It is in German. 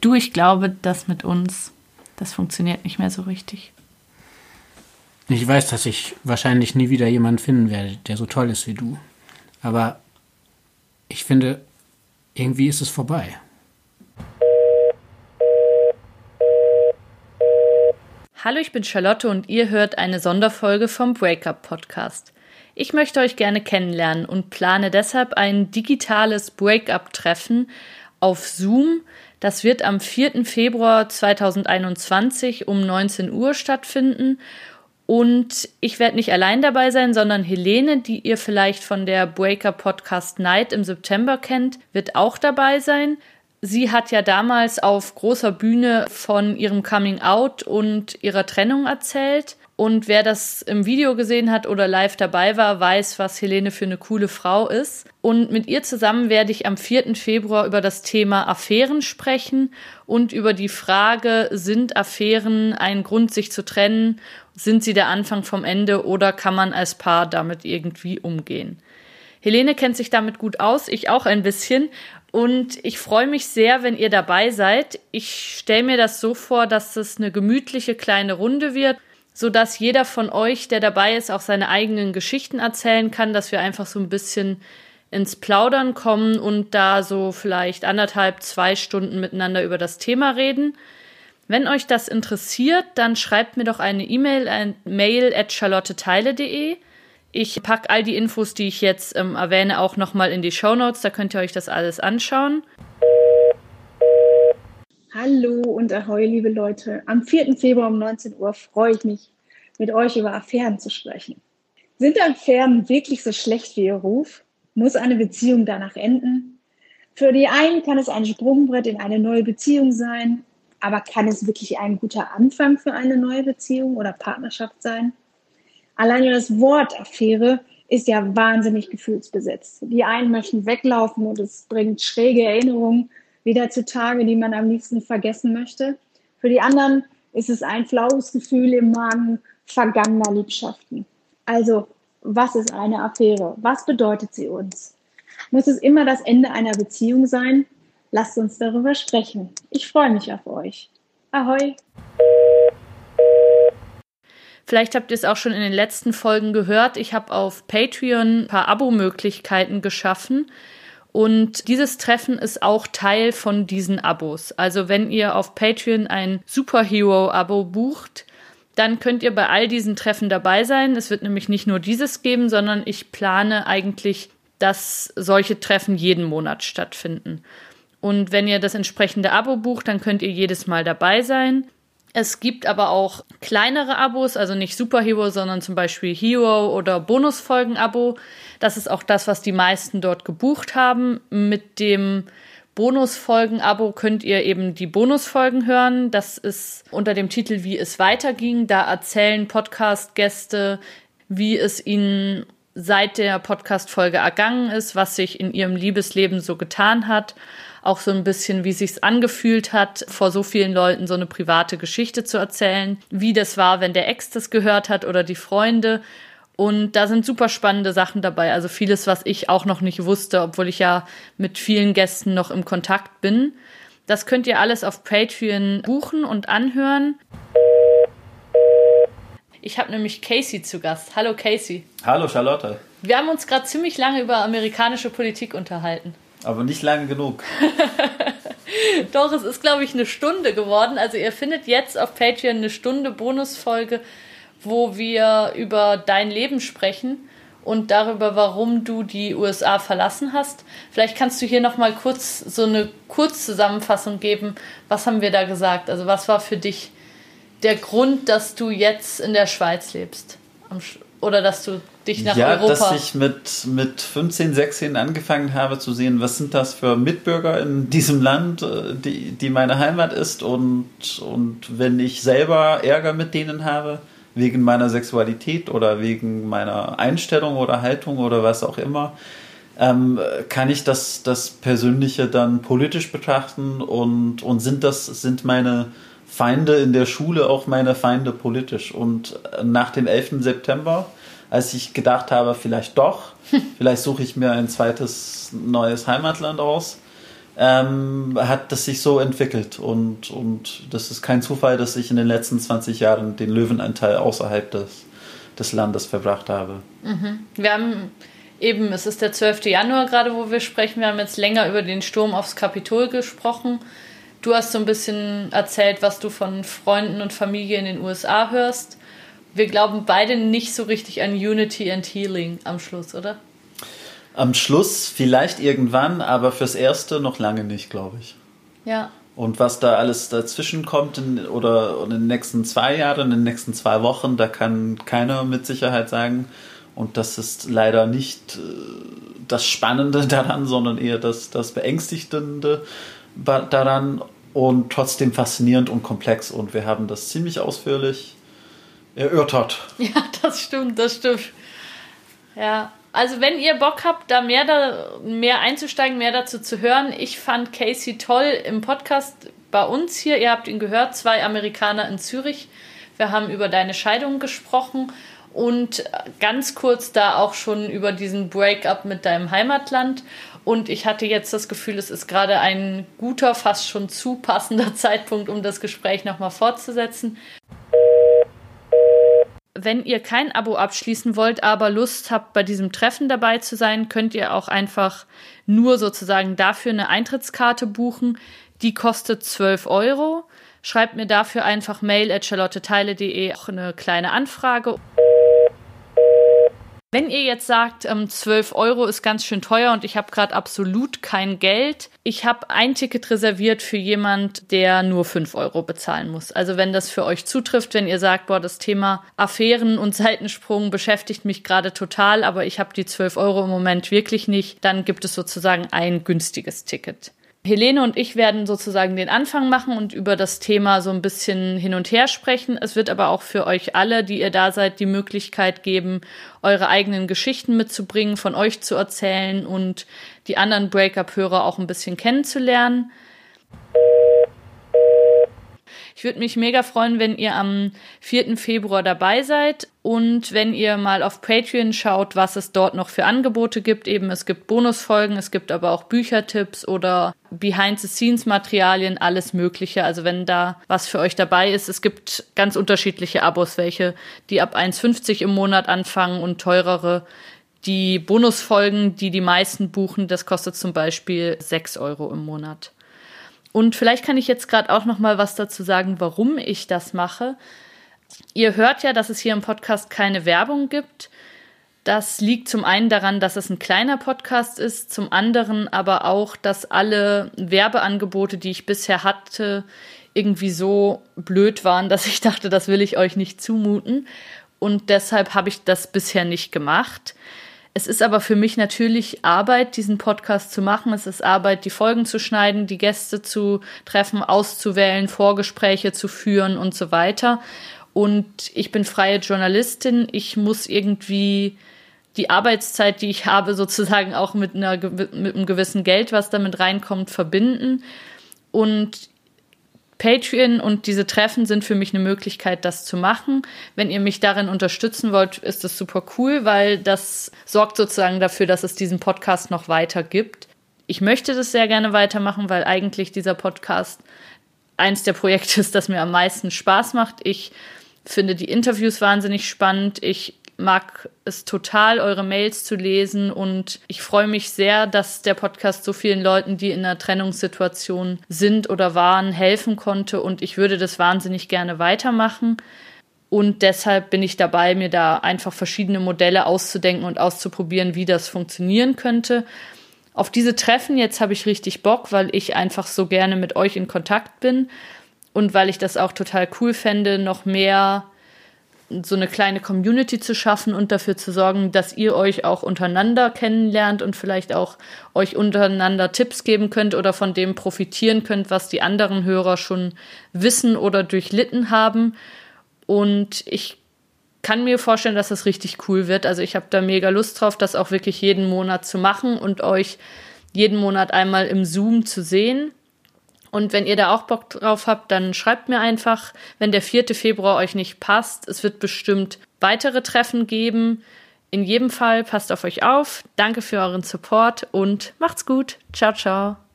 Du, ich glaube, das mit uns, das funktioniert nicht mehr so richtig. Ich weiß, dass ich wahrscheinlich nie wieder jemanden finden werde, der so toll ist wie du. Aber ich finde, irgendwie ist es vorbei. Hallo, ich bin Charlotte und ihr hört eine Sonderfolge vom Breakup Podcast. Ich möchte euch gerne kennenlernen und plane deshalb ein digitales Breakup-Treffen auf Zoom. Das wird am 4. Februar 2021 um 19 Uhr stattfinden und ich werde nicht allein dabei sein, sondern Helene, die ihr vielleicht von der Breaker Podcast Night im September kennt, wird auch dabei sein. Sie hat ja damals auf großer Bühne von ihrem Coming Out und ihrer Trennung erzählt. Und wer das im Video gesehen hat oder live dabei war, weiß, was Helene für eine coole Frau ist. Und mit ihr zusammen werde ich am 4. Februar über das Thema Affären sprechen und über die Frage, sind Affären ein Grund, sich zu trennen sind sie der Anfang vom Ende oder kann man als Paar damit irgendwie umgehen? Helene kennt sich damit gut aus, ich auch ein bisschen. Und ich freue mich sehr, wenn ihr dabei seid. Ich stelle mir das so vor, dass es eine gemütliche kleine Runde wird, sodass jeder von euch, der dabei ist, auch seine eigenen Geschichten erzählen kann, dass wir einfach so ein bisschen ins Plaudern kommen und da so vielleicht anderthalb, zwei Stunden miteinander über das Thema reden. Wenn euch das interessiert, dann schreibt mir doch eine E-Mail an mail at charlotteteile.de. Ich packe all die Infos, die ich jetzt ähm, erwähne, auch nochmal in die Show Notes. Da könnt ihr euch das alles anschauen. Hallo und ahoi, liebe Leute. Am 4. Februar um 19 Uhr freue ich mich, mit euch über Affären zu sprechen. Sind Affären wirklich so schlecht wie ihr Ruf? Muss eine Beziehung danach enden? Für die einen kann es ein Sprungbrett in eine neue Beziehung sein, aber kann es wirklich ein guter Anfang für eine neue Beziehung oder Partnerschaft sein? Alleine das Wort Affäre ist ja wahnsinnig gefühlsbesetzt. Die einen möchten weglaufen und es bringt schräge Erinnerungen wieder zutage, die man am liebsten vergessen möchte. Für die anderen ist es ein flaues Gefühl im Magen vergangener Liebschaften. Also, was ist eine Affäre? Was bedeutet sie uns? Muss es immer das Ende einer Beziehung sein? Lasst uns darüber sprechen. Ich freue mich auf euch. Ahoi! Vielleicht habt ihr es auch schon in den letzten Folgen gehört. Ich habe auf Patreon ein paar Abo-Möglichkeiten geschaffen. Und dieses Treffen ist auch Teil von diesen Abos. Also wenn ihr auf Patreon ein Superhero-Abo bucht, dann könnt ihr bei all diesen Treffen dabei sein. Es wird nämlich nicht nur dieses geben, sondern ich plane eigentlich, dass solche Treffen jeden Monat stattfinden. Und wenn ihr das entsprechende Abo bucht, dann könnt ihr jedes Mal dabei sein. Es gibt aber auch kleinere Abos, also nicht Superhero, sondern zum Beispiel Hero oder Bonusfolgen-Abo. Das ist auch das, was die meisten dort gebucht haben. Mit dem Bonusfolgen-Abo könnt ihr eben die Bonusfolgen hören. Das ist unter dem Titel Wie es weiterging. Da erzählen Podcast-Gäste, wie es ihnen seit der Podcast-Folge ergangen ist, was sich in ihrem Liebesleben so getan hat auch so ein bisschen, wie sich's angefühlt hat, vor so vielen Leuten so eine private Geschichte zu erzählen, wie das war, wenn der Ex das gehört hat oder die Freunde. Und da sind super spannende Sachen dabei. Also vieles, was ich auch noch nicht wusste, obwohl ich ja mit vielen Gästen noch im Kontakt bin. Das könnt ihr alles auf Patreon buchen und anhören. Ich habe nämlich Casey zu Gast. Hallo Casey. Hallo Charlotte. Wir haben uns gerade ziemlich lange über amerikanische Politik unterhalten. Aber nicht lange genug. Doch, es ist, glaube ich, eine Stunde geworden. Also ihr findet jetzt auf Patreon eine Stunde Bonusfolge, wo wir über dein Leben sprechen und darüber, warum du die USA verlassen hast. Vielleicht kannst du hier noch mal kurz so eine Kurzzusammenfassung geben. Was haben wir da gesagt? Also was war für dich der Grund, dass du jetzt in der Schweiz lebst? Oder dass du dich nach ja, Europa... dass ich mit, mit 15, 16 angefangen habe zu sehen, was sind das für Mitbürger in diesem Land, äh, die, die meine Heimat ist und, und wenn ich selber Ärger mit denen habe, wegen meiner Sexualität oder wegen meiner Einstellung oder Haltung oder was auch immer, ähm, kann ich das, das Persönliche dann politisch betrachten und, und sind das, sind meine Feinde in der Schule auch meine Feinde politisch. Und nach dem 11. September, als ich gedacht habe, vielleicht doch, vielleicht suche ich mir ein zweites neues Heimatland aus, ähm, hat das sich so entwickelt. Und, und das ist kein Zufall, dass ich in den letzten 20 Jahren den Löwenanteil außerhalb des, des Landes verbracht habe. Mhm. Wir haben eben, es ist der 12. Januar gerade, wo wir sprechen. Wir haben jetzt länger über den Sturm aufs Kapitol gesprochen. Du hast so ein bisschen erzählt, was du von Freunden und Familie in den USA hörst. Wir glauben beide nicht so richtig an Unity and Healing am Schluss, oder? Am Schluss vielleicht irgendwann, aber fürs Erste noch lange nicht, glaube ich. Ja. Und was da alles dazwischen kommt in, oder in den nächsten zwei Jahren, in den nächsten zwei Wochen, da kann keiner mit Sicherheit sagen. Und das ist leider nicht äh, das Spannende daran, sondern eher das, das Beängstigende daran und trotzdem faszinierend und komplex. Und wir haben das ziemlich ausführlich erörtert. Ja, das stimmt, das stimmt. Ja, also wenn ihr Bock habt, da mehr, da mehr einzusteigen, mehr dazu zu hören, ich fand Casey toll im Podcast bei uns hier. Ihr habt ihn gehört, zwei Amerikaner in Zürich. Wir haben über deine Scheidung gesprochen und ganz kurz da auch schon über diesen Breakup mit deinem Heimatland. Und ich hatte jetzt das Gefühl, es ist gerade ein guter, fast schon zu passender Zeitpunkt, um das Gespräch nochmal fortzusetzen. Wenn ihr kein Abo abschließen wollt, aber Lust habt, bei diesem Treffen dabei zu sein, könnt ihr auch einfach nur sozusagen dafür eine Eintrittskarte buchen. Die kostet 12 Euro. Schreibt mir dafür einfach mail at charlotteteile.de auch eine kleine Anfrage. Wenn ihr jetzt sagt, ähm, 12 Euro ist ganz schön teuer und ich habe gerade absolut kein Geld, ich habe ein Ticket reserviert für jemand, der nur 5 Euro bezahlen muss. Also wenn das für euch zutrifft, wenn ihr sagt, boah, das Thema Affären und Seitensprung beschäftigt mich gerade total, aber ich habe die 12 Euro im Moment wirklich nicht, dann gibt es sozusagen ein günstiges Ticket. Helene und ich werden sozusagen den Anfang machen und über das Thema so ein bisschen hin und her sprechen. Es wird aber auch für euch alle, die ihr da seid, die Möglichkeit geben, eure eigenen Geschichten mitzubringen, von euch zu erzählen und die anderen Breakup-Hörer auch ein bisschen kennenzulernen. Ich würde mich mega freuen, wenn ihr am 4. Februar dabei seid und wenn ihr mal auf Patreon schaut, was es dort noch für Angebote gibt. Eben, es gibt Bonusfolgen, es gibt aber auch Büchertipps oder Behind-the-Scenes-Materialien, alles Mögliche. Also wenn da was für euch dabei ist, es gibt ganz unterschiedliche Abos, welche die ab 1,50 im Monat anfangen und teurere. Die Bonusfolgen, die die meisten buchen, das kostet zum Beispiel 6 Euro im Monat. Und vielleicht kann ich jetzt gerade auch noch mal was dazu sagen, warum ich das mache. Ihr hört ja, dass es hier im Podcast keine Werbung gibt. Das liegt zum einen daran, dass es ein kleiner Podcast ist, zum anderen aber auch, dass alle Werbeangebote, die ich bisher hatte, irgendwie so blöd waren, dass ich dachte, das will ich euch nicht zumuten. Und deshalb habe ich das bisher nicht gemacht. Es ist aber für mich natürlich Arbeit, diesen Podcast zu machen. Es ist Arbeit, die Folgen zu schneiden, die Gäste zu treffen, auszuwählen, Vorgespräche zu führen und so weiter. Und ich bin freie Journalistin. Ich muss irgendwie die Arbeitszeit, die ich habe, sozusagen auch mit, einer, mit einem gewissen Geld, was damit reinkommt, verbinden. Und Patreon und diese Treffen sind für mich eine Möglichkeit, das zu machen. Wenn ihr mich darin unterstützen wollt, ist das super cool, weil das sorgt sozusagen dafür, dass es diesen Podcast noch weiter gibt. Ich möchte das sehr gerne weitermachen, weil eigentlich dieser Podcast eins der Projekte ist, das mir am meisten Spaß macht. Ich finde die Interviews wahnsinnig spannend. Ich mag es total, eure Mails zu lesen und ich freue mich sehr, dass der Podcast so vielen Leuten, die in einer Trennungssituation sind oder waren, helfen konnte und ich würde das wahnsinnig gerne weitermachen. Und deshalb bin ich dabei, mir da einfach verschiedene Modelle auszudenken und auszuprobieren, wie das funktionieren könnte. Auf diese Treffen jetzt habe ich richtig Bock, weil ich einfach so gerne mit euch in Kontakt bin und weil ich das auch total cool fände, noch mehr so eine kleine Community zu schaffen und dafür zu sorgen, dass ihr euch auch untereinander kennenlernt und vielleicht auch euch untereinander Tipps geben könnt oder von dem profitieren könnt, was die anderen Hörer schon wissen oder durchlitten haben. Und ich kann mir vorstellen, dass das richtig cool wird. Also ich habe da mega Lust drauf, das auch wirklich jeden Monat zu machen und euch jeden Monat einmal im Zoom zu sehen. Und wenn ihr da auch Bock drauf habt, dann schreibt mir einfach, wenn der 4. Februar euch nicht passt. Es wird bestimmt weitere Treffen geben. In jedem Fall passt auf euch auf. Danke für euren Support und macht's gut. Ciao, ciao.